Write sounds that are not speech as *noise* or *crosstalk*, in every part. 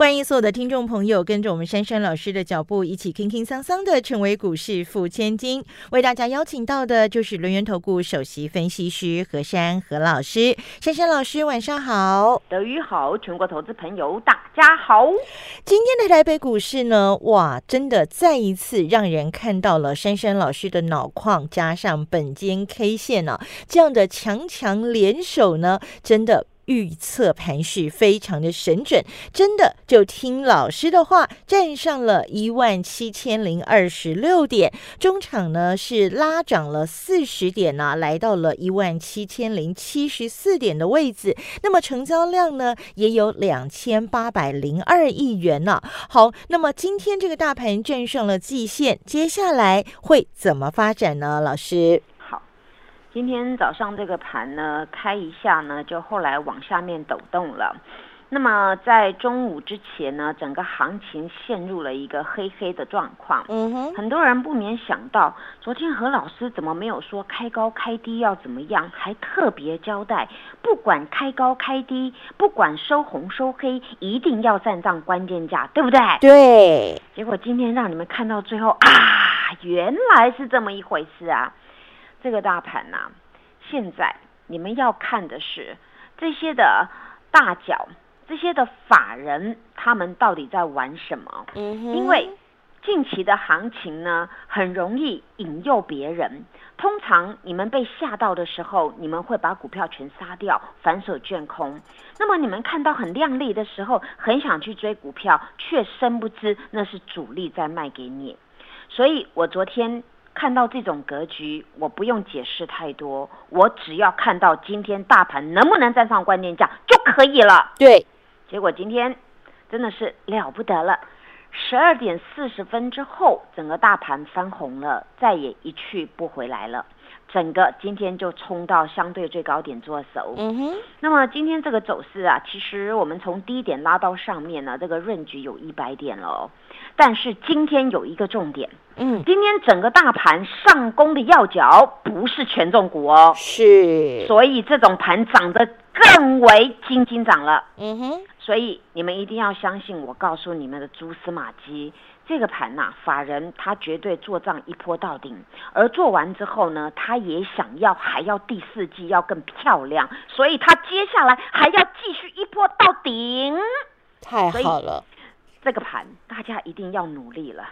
欢迎所有的听众朋友跟着我们珊珊老师的脚步，一起轻轻桑桑的成为股市富千金。为大家邀请到的就是轮源投顾首席分析师何珊何老师。珊珊老师晚上好，德语好，全国投资朋友大家好。今天的台北股市呢，哇，真的再一次让人看到了珊珊老师的脑矿加上本间 K 线呢、这样的强强联手呢，真的。预测盘势非常的神准，真的就听老师的话，站上了一万七千零二十六点，中场呢是拉涨了四十点呢、来到了一万七千零七十四点的位置。那么成交量呢也有两千八百零二亿元呢、好，那么今天这个大盘站上了季线，接下来会怎么发展呢？老师，今天早上这个盘呢开一下呢，就后来往下面抖动了。那么在中午之前呢，整个行情陷入了一个黑黑的状况。嗯哼，很多人不免想到，昨天何老师怎么没有说开高开低要怎么样，还特别交代，不管开高开低，不管收红收黑，一定要站上关键价，对不对？对，结果今天让你们看到最后啊，原来是这么一回事啊！这个大盘呐、现在你们要看的是这些的大脚，这些的法人，他们到底在玩什么？因为近期的行情呢，很容易引诱别人。通常你们被吓到的时候，你们会把股票全杀掉，反手卷空。那么你们看到很亮丽的时候，很想去追股票，却深不知那是主力在卖给你。所以我昨天看到这种格局，我不用解释太多，我只要看到今天大盘能不能站上关键价就可以了。对，结果今天真的是了不得了，十二点四十分之后，整个大盘翻红了，再也一去不回来了。整个今天就冲到相对最高点做手。嗯哼，那么今天这个走势啊，其实我们从低点拉到上面呢，这个润局有一百点了哦。但是今天有一个重点，嗯，今天整个大盘上攻的要角不是权重股哦，是，所以这种盘涨得更为金金涨了。嗯哼，所以你们一定要相信我告诉你们的蛛丝马迹。这个盘呐、法人他绝对做账一波到顶，而做完之后呢，他也想要还要第四季要更漂亮，所以他接下来还要继续一波到顶。太好了，这个盘大家一定要努力了。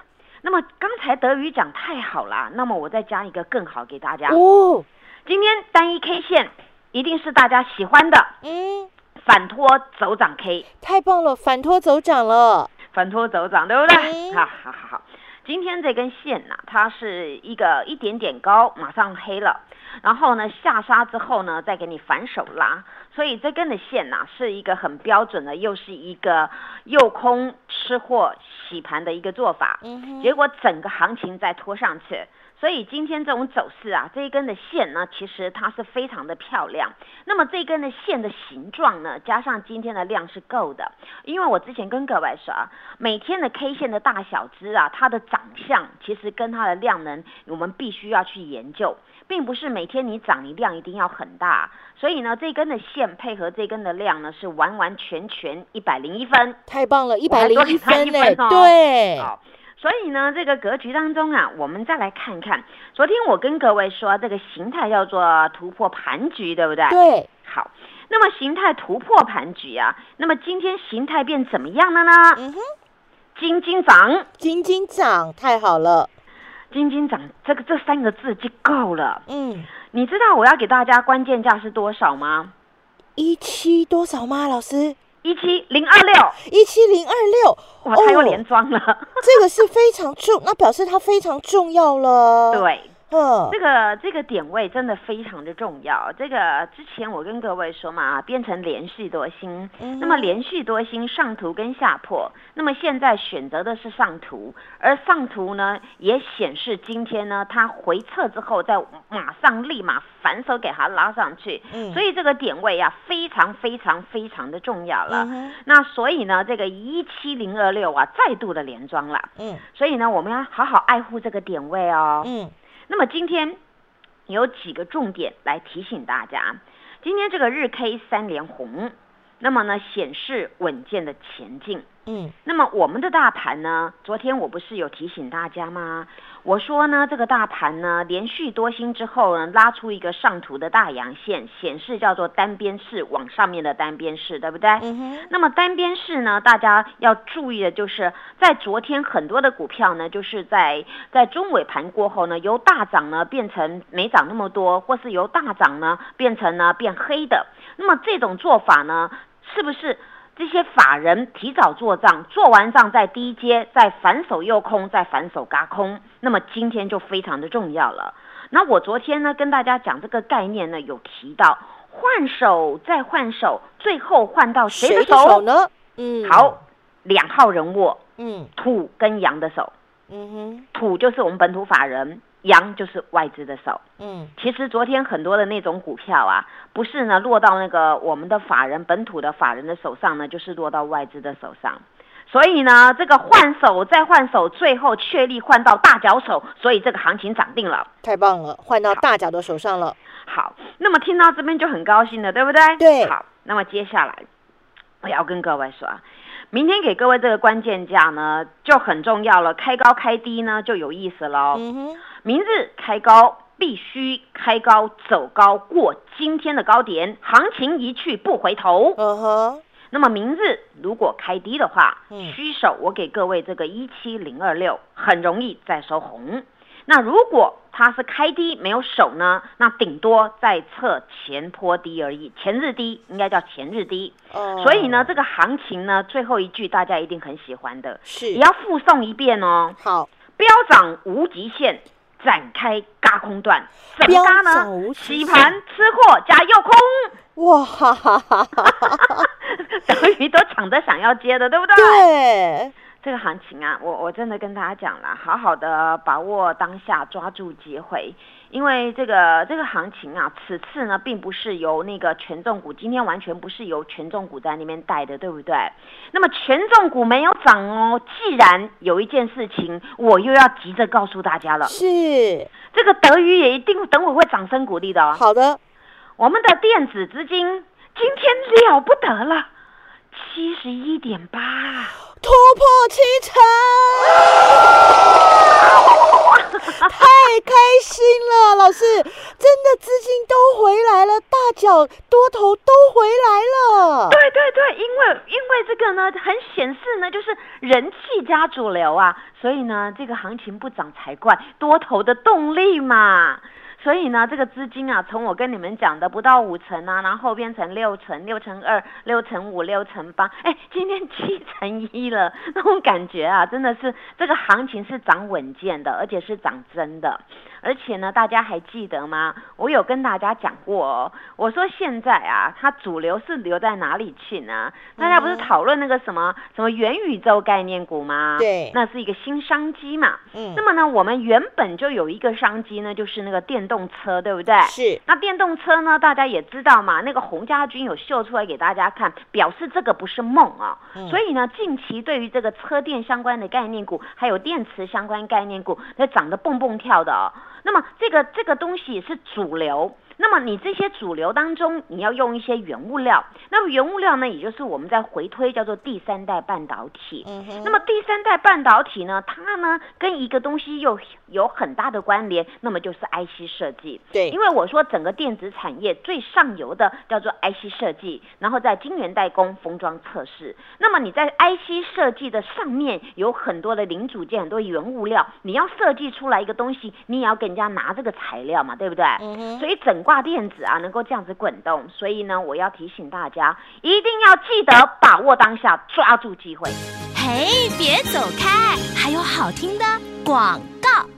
那么刚才德语讲太好了，那么我再加一个更好给大家。哦，今天单一 K 线一定是大家喜欢的嗯，反托走涨 K。太棒了，反托走涨了，反拖走涨，对不对？嗯好好好好，今天这根线呐、它是一个一点点高，马上黑了，然后呢下杀之后呢，再给你反手拉，所以这根的线呐、是一个很标准的，又是一个诱空吃货洗盘的一个做法。嗯哼，结果整个行情再拖上去。所以今天这种走势啊，这一根的线呢，其实它是非常的漂亮。那么这根的线的形状呢，加上今天的量是够的。因为我之前跟各位说啊，每天的 K 线的大小只啊，它的长相其实跟它的量能，我们必须要去研究，并不是每天你涨你量一定要很大。所以呢，这根的线配合这根的量呢，是完完全全一百零一分。太棒了，一百零一分对，好，所以呢，这个格局当中啊，我们再来看看，昨天我跟各位说，这个形态叫做突破盘局，对不对？对，好，那么形态突破盘局啊，那么今天形态变怎么样了呢？嗯哼，金金涨，金金涨，太好了，金金涨，这个这三个字就够了。嗯，你知道我要给大家关键价是多少吗？一七多少吗？老师，一七零二六，一七零二六，哇，它又哦连装了。*laughs* 这个是非常重，那表示它非常重要了。，对，哦这，个这个点位真的非常的重要。这个之前我跟各位说嘛，变成连续多星，嗯。那么连续多星上图跟下破，那么现在选择的是上图，而上图呢也显示今天呢它回撤之后，再马上立马反手给它拉上去，嗯。所以这个点位啊非常非常非常的重要了。嗯。那所以呢，这个一七零二六啊再度的连庄了，嗯。所以呢我们要好好爱护这个点位哦。嗯那么今天有几个重点来提醒大家，今天这个日 K 三连红，那么呢显示稳健的前进。嗯那么我们的大盘呢？昨天我不是有提醒大家吗？我说呢，这个大盘呢，连续多星之后呢，拉出一个上图的大阳线，显示叫做单边式往上面的单边式，对不对？那么单边式呢，大家要注意的就是，在昨天很多的股票呢，就是在在中尾盘过后呢，由大涨呢变成没涨那么多，或是由大涨呢变成呢变黑的。那么这种做法呢，是不是？这些法人提早做账，做完账再低阶，再反手又空，再反手嘎空，那么今天就非常的重要了。那我昨天呢跟大家讲这个概念呢，有提到换手再换手，最后换到谁的谁的手呢？嗯，好，两号人物，嗯。土跟羊的手，嗯哼。土就是我们本土法人，羊就是外资的手。嗯其实昨天很多的那种股票啊，不是呢落到那个我们的法人本土的法人的手上呢，就是落到外资的手上。所以呢，这个换手再换手，最后确立换到大脚手，所以这个行情涨定了。太棒了，换到大脚的手上了。好，那么听到这边就很高兴了，对不对？对好，那么接下来我要跟各位说啊，明天给各位这个关键价呢就很重要了，开高开低呢就有意思喽。嗯哼，明日开高必须开高走高过今天的高点，行情一去不回头。嗯哼，那么明日如果开低的话，嗯虚手我给各位这个一七零二六，很容易再收红。那如果它是开低没有手呢，那顶多再测前坡低而已，前日低应该叫前日低。哦，所以呢，这个行情呢，最后一句大家一定很喜欢的，是也要附送一遍哦。好，飙涨无极限，展开嘎空段，怎么嘎呢？洗盘吃货加诱空，哇。哈哈哈哈，等于都抢着想要接的，对不对？对，这个行情啊，我我真的跟大家讲了，好好的把握当下，抓住机会，因为这个这个行情啊，此次呢并不是由那个权重股，今天完全不是由权重股在那边带的，对不对？那么权重股没有涨哦，既然有一件事情，我又要急着告诉大家了，是这个德语也一定等会会掌声鼓励的哦。好的，我们的电子资金今天了不得了，七十一点八。突破七成，*laughs* 太开心了，老师，真的资金都回来了，大脚多头都回来了，对对对，因为因为这个呢，很显示呢，就是人气加主流啊，所以呢，这个行情不涨才怪，多头的动力嘛。所以呢，这个资金啊，从我跟你们讲的不到五成啊，然后变成六成、六成二、六成五、六成八，哎，今天 *laughs* 七成一了，那种感觉啊，真的是这个行情是涨稳健的，而且是涨真的。而且呢，大家还记得吗？我有跟大家讲过哦，我说现在啊，它主流是留在哪里去呢？大家不是嗯讨论那个什么什么元宇宙概念股吗？对那是一个新商机嘛。嗯那么呢，我们原本就有一个商机呢，就是那个电动车，对不对？是，那电动车呢，大家也知道嘛，那个洪家军有秀出来给大家看，表示这个不是梦啊。嗯所以呢，近期对于这个车电相关的概念股，还有电池相关概念股，那涨得蹦蹦跳的哦。那么这个这个东西是主流。那么你这些主流当中，你要用一些原物料。那么原物料呢，也就是我们在回推叫做第三代半导体。嗯哼，那么第三代半导体呢，它呢跟一个东西又有很大的关联，那么就是 IC 设计。对因为我说整个电子产业最上游的叫做 IC 设计，然后在晶圆代工、封装测试。那么你在 IC 设计的上面有很多的零组件、很多原物料，你要设计出来一个东西，你也要跟人家拿这个材料嘛，对不对？嗯哼，所以整挂电子啊，能够这样子滚动，所以呢，我要提醒大家，一定要记得把握当下，抓住机会。嘿，别走开，还有好听的广告。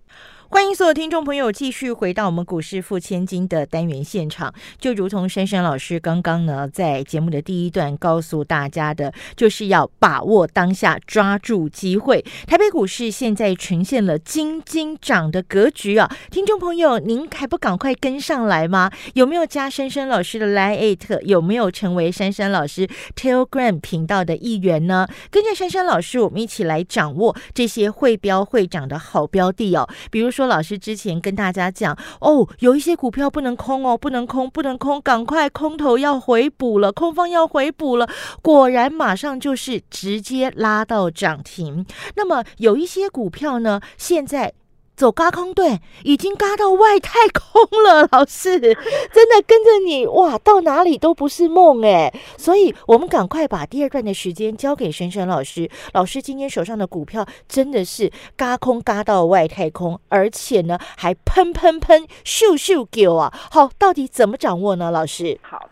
欢迎所有听众朋友继续回到我们股市付千金的单元现场。就如同珊珊老师刚刚呢，在节目的第一段告诉大家的，就是要把握当下，抓住机会。台北股市现在呈现了金金涨的格局啊！听众朋友，您还不赶快跟上来吗？有没有加珊珊老师的 Line？有没有成为珊珊老师 Telegram 频道的一员呢？跟着珊珊老师，我们一起来掌握这些会标会涨的好标的哦，比如说。说老师之前跟大家讲哦，有一些股票不能空哦，不能空，不能空，赶快空头要回补了，空方要回补了。果然马上就是直接拉到涨停。那么有一些股票呢，现在。走嘎空队已经嘎到外太空了，老师 *laughs* 真的跟着你哇，到哪里都不是梦哎！所以我们赶快把第二段的时间交给珊珊老师。老师今天手上的股票真的是嘎空嘎到外太空，而且呢还喷喷喷咻咻狗啊！好，到底怎么掌握呢？老师，好，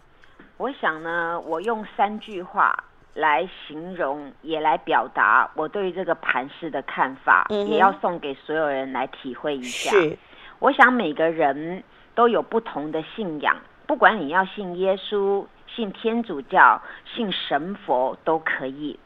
我想呢，我用三句话。来形容，也来表达我对于这个盘势的看法，也要送给所有人来体会一下。我想每个人都有不同的信仰，不管你要信耶稣、信天主教、信神佛都可以。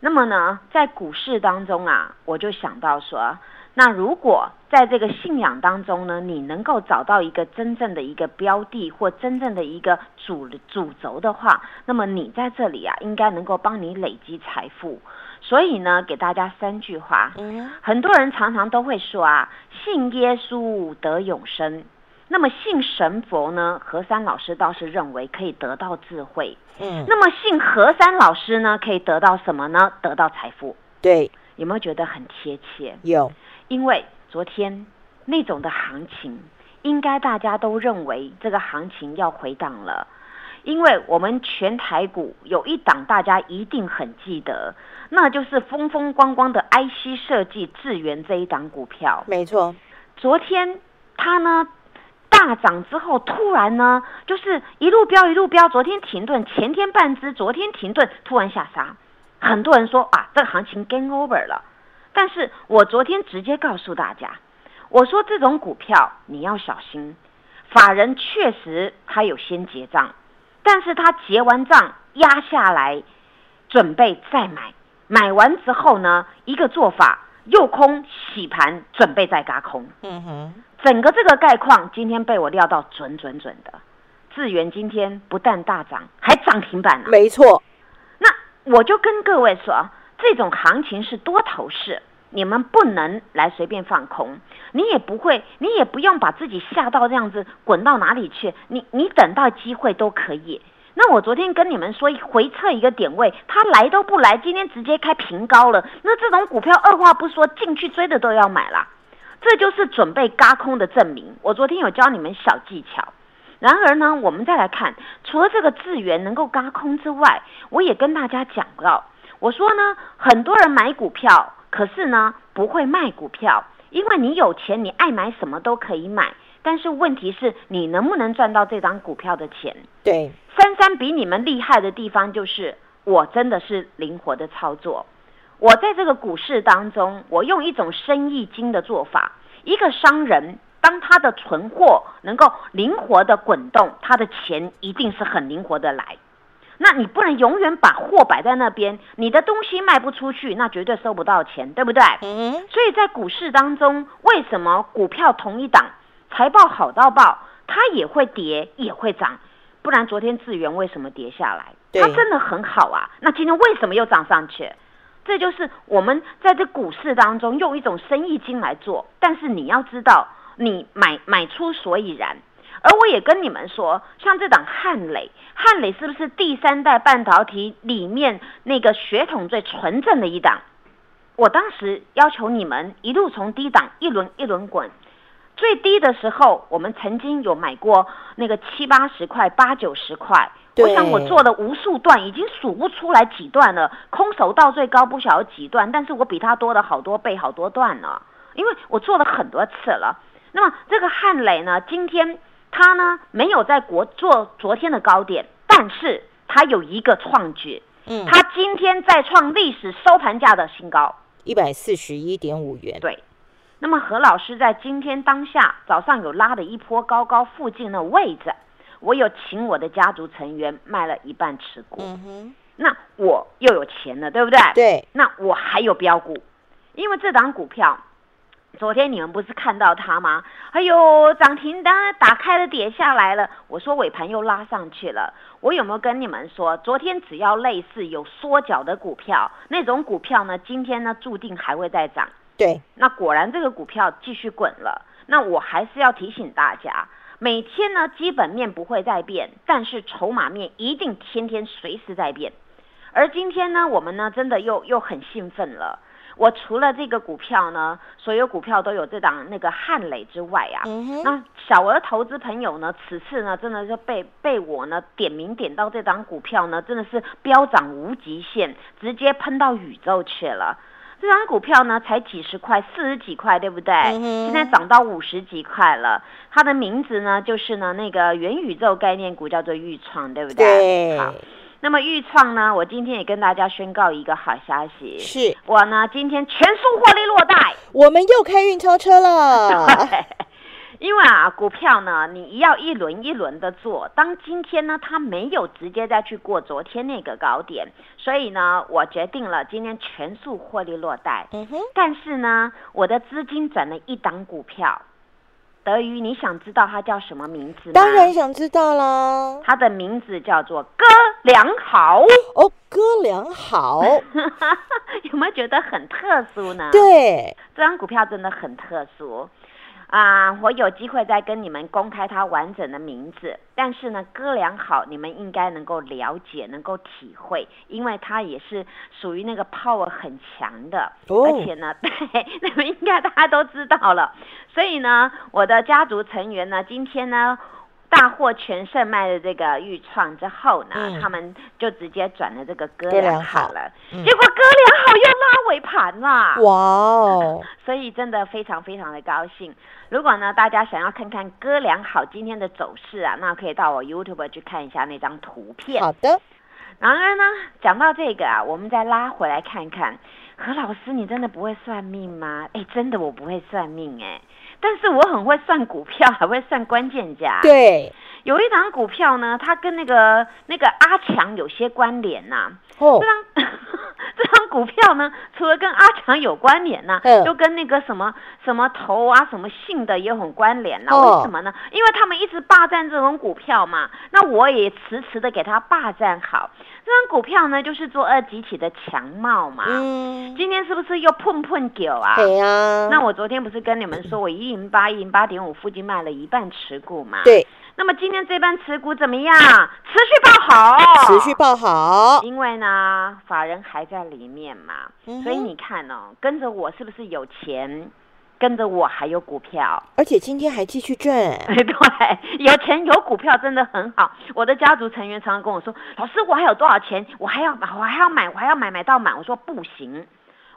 那么呢，在股市当中啊，我就想到说。那如果在这个信仰当中呢，你能够找到一个真正的一个标的或真正的一个主主轴的话，那么你在这里啊，应该能够帮你累积财富。所以呢，给大家三句话。嗯，很多人常常都会说啊，信耶稣得永生。那么信神佛呢？何山老师倒是认为可以得到智慧。嗯，那么信何山老师呢，可以得到什么呢？得到财富。对，有没有觉得很贴切？有。因为昨天那种的行情，应该大家都认为这个行情要回档了。因为我们全台股有一档大家一定很记得，那就是风风光光的 IC 设计智源这一档股票。没错，昨天它呢大涨之后，突然呢就是一路飙一路飙，昨天停顿，前天半只，昨天停顿，突然下杀。很多人说啊，这个行情 game over 了。但是我昨天直接告诉大家，我说这种股票你要小心，法人确实他有先结账，但是他结完账压下来，准备再买，买完之后呢，一个做法又空洗盘，准备再嘎空。嗯哼，整个这个概况今天被我料到准准准的，智源今天不但大涨，还涨停板了。没错，那我就跟各位说。这种行情是多头市，你们不能来随便放空，你也不会，你也不用把自己吓到这样子滚到哪里去，你你等到机会都可以。那我昨天跟你们说回撤一个点位，它来都不来，今天直接开平高了，那这种股票二话不说进去追的都要买了，这就是准备嘎空的证明。我昨天有教你们小技巧，然而呢，我们再来看，除了这个资源能够嘎空之外，我也跟大家讲到。我说呢，很多人买股票，可是呢不会卖股票，因为你有钱，你爱买什么都可以买。但是问题是你能不能赚到这张股票的钱？对，珊珊比你们厉害的地方就是，我真的是灵活的操作。我在这个股市当中，我用一种生意经的做法。一个商人，当他的存货能够灵活的滚动，他的钱一定是很灵活的来。那你不能永远把货摆在那边，你的东西卖不出去，那绝对收不到钱，对不对？嗯。所以在股市当中，为什么股票同一档，财报好到爆，它也会跌也会涨？不然昨天智源为什么跌下来？它真的很好啊。那今天为什么又涨上去？这就是我们在这股市当中用一种生意经来做，但是你要知道，你买买出所以然。而我也跟你们说，像这档汉磊，汉磊是不是第三代半导体里面那个血统最纯正的一档？我当时要求你们一路从低档一轮一轮滚，最低的时候我们曾经有买过那个七八十块、八九十块。我想我做了无数段，已经数不出来几段了。空手道最高不晓得几段，但是我比他多了好多倍、好多段呢，因为我做了很多次了。那么这个汉磊呢，今天他呢没有在国做昨天的高点，但是他有一个创举，嗯，他今天再创历史收盘价的新高，一百四十一点五元。对，那么何老师在今天当下早上有拉的一波高高附近的位置。我有请我的家族成员卖了一半持股，嗯哼，那我又有钱了，对不对？对，那我还有标股，因为这档股票，昨天你们不是看到它吗？哎呦，涨停单打开了，跌下来了。我说尾盘又拉上去了。我有没有跟你们说，昨天只要类似有缩脚的股票，那种股票呢，今天呢注定还会再涨。对，那果然这个股票继续滚了。那我还是要提醒大家。每天呢，基本面不会再变，但是筹码面一定天天随时在变。而今天呢，我们呢真的又又很兴奋了。我除了这个股票呢，所有股票都有这档那个汉磊之外啊，那小额投资朋友呢，此次呢真的是被被我呢点名点到这档股票呢，真的是飙涨无极限，直接喷到宇宙去了。这张股票呢，才几十块，四十几块，对不对？现在涨到五十几块了。它的名字呢，就是呢那个元宇宙概念股，叫做豫创，对不对？对。好，那么豫创呢，我今天也跟大家宣告一个好消息，是我呢今天全数获利落袋，我们又开运钞车了。*laughs* 因为啊，股票呢，你要一轮一轮的做。当今天呢，它没有直接再去过昨天那个高点，所以呢，我决定了今天全数获利落袋。嗯哼。但是呢，我的资金转了一档股票，德瑜，你想知道他叫什么名字吗？当然想知道啦。他的名字叫做哥良好。哦，哥良好，*laughs* 有没有觉得很特殊呢？对，这张股票真的很特殊。啊，我有机会再跟你们公开它完整的名字，但是呢，哥良好，你们应该能够了解，能够体会，因为它也是属于那个 power 很强的，而且呢，对，你们应该大家都知道了，所以呢，我的家族成员呢，今天呢。大获全胜卖了这个豫创之后呢，他们就直接转了这个哥俩好了，结果哥俩好又拉尾盘啦！哇哦！*laughs* 所以真的非常非常的高兴。如果呢大家想要看看哥俩好今天的走势啊，那可以到我 YouTube 去看一下那张图片。好的。然而呢，讲到这个啊，我们再拉回来看看，何老师，你真的不会算命吗？哎，真的我不会算命哎。但是我很会算股票，还会算关键价。对，有一档股票呢，它跟那个那个阿强有些关联呐。哦。这张 *laughs* 这张股票呢，除了跟阿强有关联呐，就跟那个什么什么头啊、什么姓的也很关联了。为什么呢？因为他们一直霸占这种股票嘛。那我也迟迟的给他霸占好。这张股票呢，就是做二级体的强茂嘛。嗯。今天是不是又碰碰九啊？对呀。那我昨天不是跟你们说，我一零八一零八点五附近卖了一半持股嘛？对。那么今天这班持股怎么样？持续爆好，持续爆好。因为呢，法人还在里面嘛，所以你看哦，跟着我是不是有钱？跟着我还有股票，而且今天还继续挣。*laughs* 对，有钱有股票真的很好。我的家族成员常常跟我说：“老师，我还有多少钱？我还要买，我还要买，我还要买，买到满。”我说：“不行。”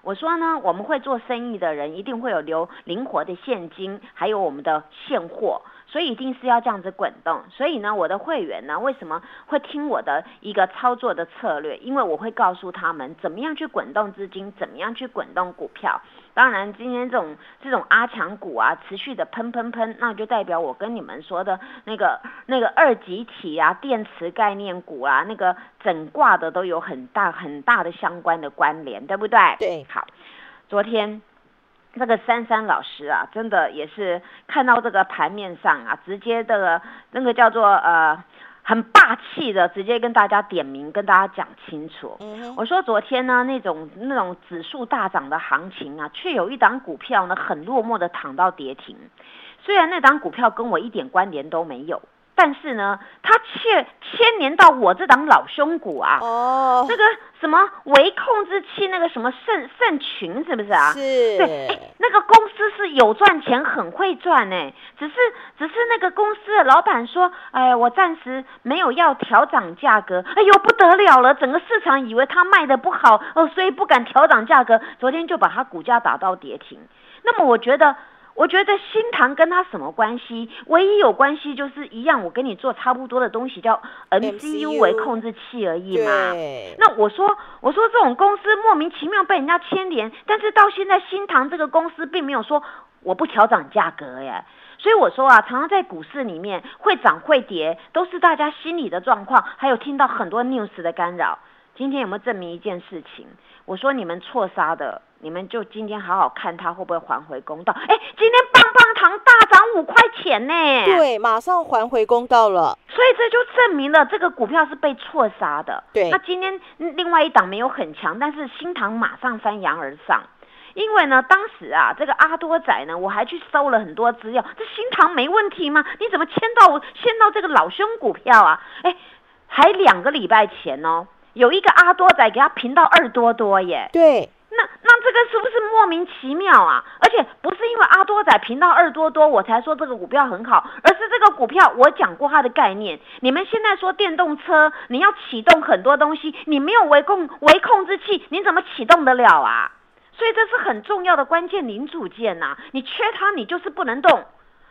我说呢，我们会做生意的人一定会有留灵活的现金，还有我们的现货。所以一定是要这样子滚动。所以呢，我的会员呢，为什么会听我的一个操作的策略？因为我会告诉他们怎么样去滚动资金，怎么样去滚动股票。当然，今天这种这种阿强股啊，持续的喷喷喷，那就代表我跟你们说的那个那个二级体啊，电池概念股啊，那个整挂的都有很大很大的相关的关联，对不对？对。好，昨天。那个珊珊老师啊，真的也是看到这个盘面上啊，直接的那个叫做呃很霸气的直接跟大家点名，跟大家讲清楚。嗯我说昨天呢，那种那种指数大涨的行情啊，却有一档股票呢，很落寞的躺到跌停。虽然那档股票跟我一点关联都没有，但是呢，它却牵连到我这档老兄股啊。哦，那个什么微控制器，那个什么盛盛群是不是啊？是，对，哎，那个公司是有赚钱，很会赚哎，只是只是那个公司的老板说，哎，我暂时没有要调涨价格，哎呦不得了了，整个市场以为他卖的不好哦，所以不敢调涨价格，昨天就把它股价打到跌停。那么我觉得。我觉得新塘跟他什么关系？唯一有关系就是一样，我跟你做差不多的东西，叫 MCU 为控制器而已嘛。那我说，我说这种公司莫名其妙被人家牵连，但是到现在新塘这个公司并没有说我不调涨价格耶。所以我说啊，常常在股市里面会涨会跌，都是大家心理的状况，还有听到很多 news 的干扰。今天有没有证明一件事情？我说你们错杀的，你们就今天好好看它会不会还回公道。哎，今天棒棒糖大涨五块钱呢。对，马上还回公道了。所以这就证明了这个股票是被错杀的。对那今天嗯另外一档没有很强，但是新塘马上翻扬而上。因为呢，当时啊，这个阿多仔呢，我还去搜了很多资料，这新塘没问题吗？你怎么签到我签到这个老兄股票啊？哎，还两个礼拜前哦，有一个阿多仔给他评到二多多耶。对，那那这个是不是莫名其妙啊？而且不是因为阿多仔频道二多多我才说这个股票很好，而是这个股票我讲过它的概念。你们现在说电动车，你要启动很多东西，你没有微控微控制器，你怎么启动得了啊？所以这是很重要的关键零组件呐、你缺它，你就是不能动。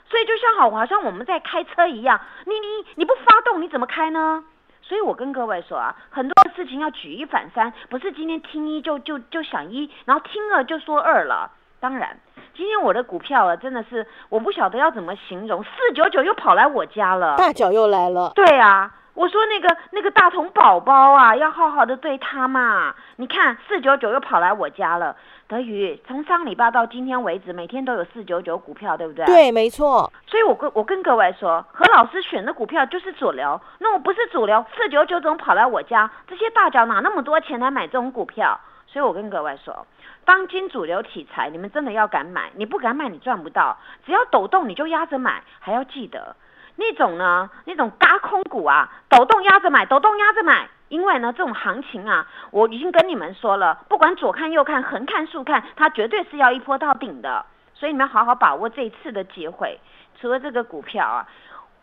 所以就像好，好像我们在开车一样，你你你不发动，你怎么开呢？所以我跟各位说啊，很多事情要举一反三，不是今天听一就就就想一，然后听二就说二了。当然，今天我的股票啊，真的是我不晓得要怎么形容，四九九又跑来我家了。大脚又来了。对啊，我说那个那个大童宝宝啊，要好好的对他嘛。你看四九九又跑来我家了。德宇，从上礼拜到今天为止，每天都有四九九股票，对不对？。对，没错，所以我跟我跟各位说，何老师选的股票就是主流。那我不是主流，四九九怎么跑来我家？这些大脚哪那么多钱来买这种股票？所以我跟各位说，当今主流题材，你们真的要敢买，你不敢买你赚不到。只要抖动你就压着买，还要记得那种呢，那种嘎空股啊，抖动压着买，抖动压着买。因为呢，这种行情啊，我已经跟你们说了，不管左看右看，横看竖看，它绝对是要一波到顶的。所以你们好好把握这一次的机会。除了这个股票啊，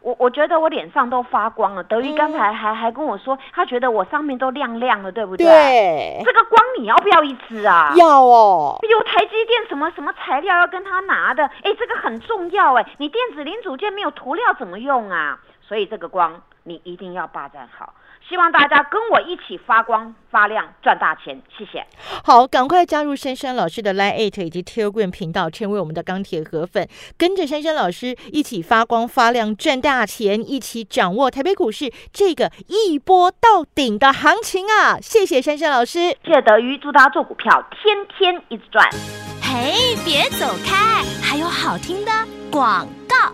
我我觉得我脸上都发光了。德瑜刚才还、还跟我说，他觉得我上面都亮亮了，对不对？对，这个光你要不要一支啊？要哦，有台积电什么什么材料要跟他拿的，哎，这个很重要哎。你电子零组件没有涂料怎么用啊？所以这个光你一定要霸占好。希望大家跟我一起发光发亮，赚大钱。谢谢。好，赶快加入珊珊老师的 Line Eight 以及 Telegram 频道，成为我们的钢铁河粉，跟着珊珊老师一起发光发亮，赚大钱，一起掌握台北股市这个一波到顶的行情啊！谢谢珊珊老师。谢谢德瑜，祝大家做股票天天一直赚。嘿，别走开，还有好听的广告。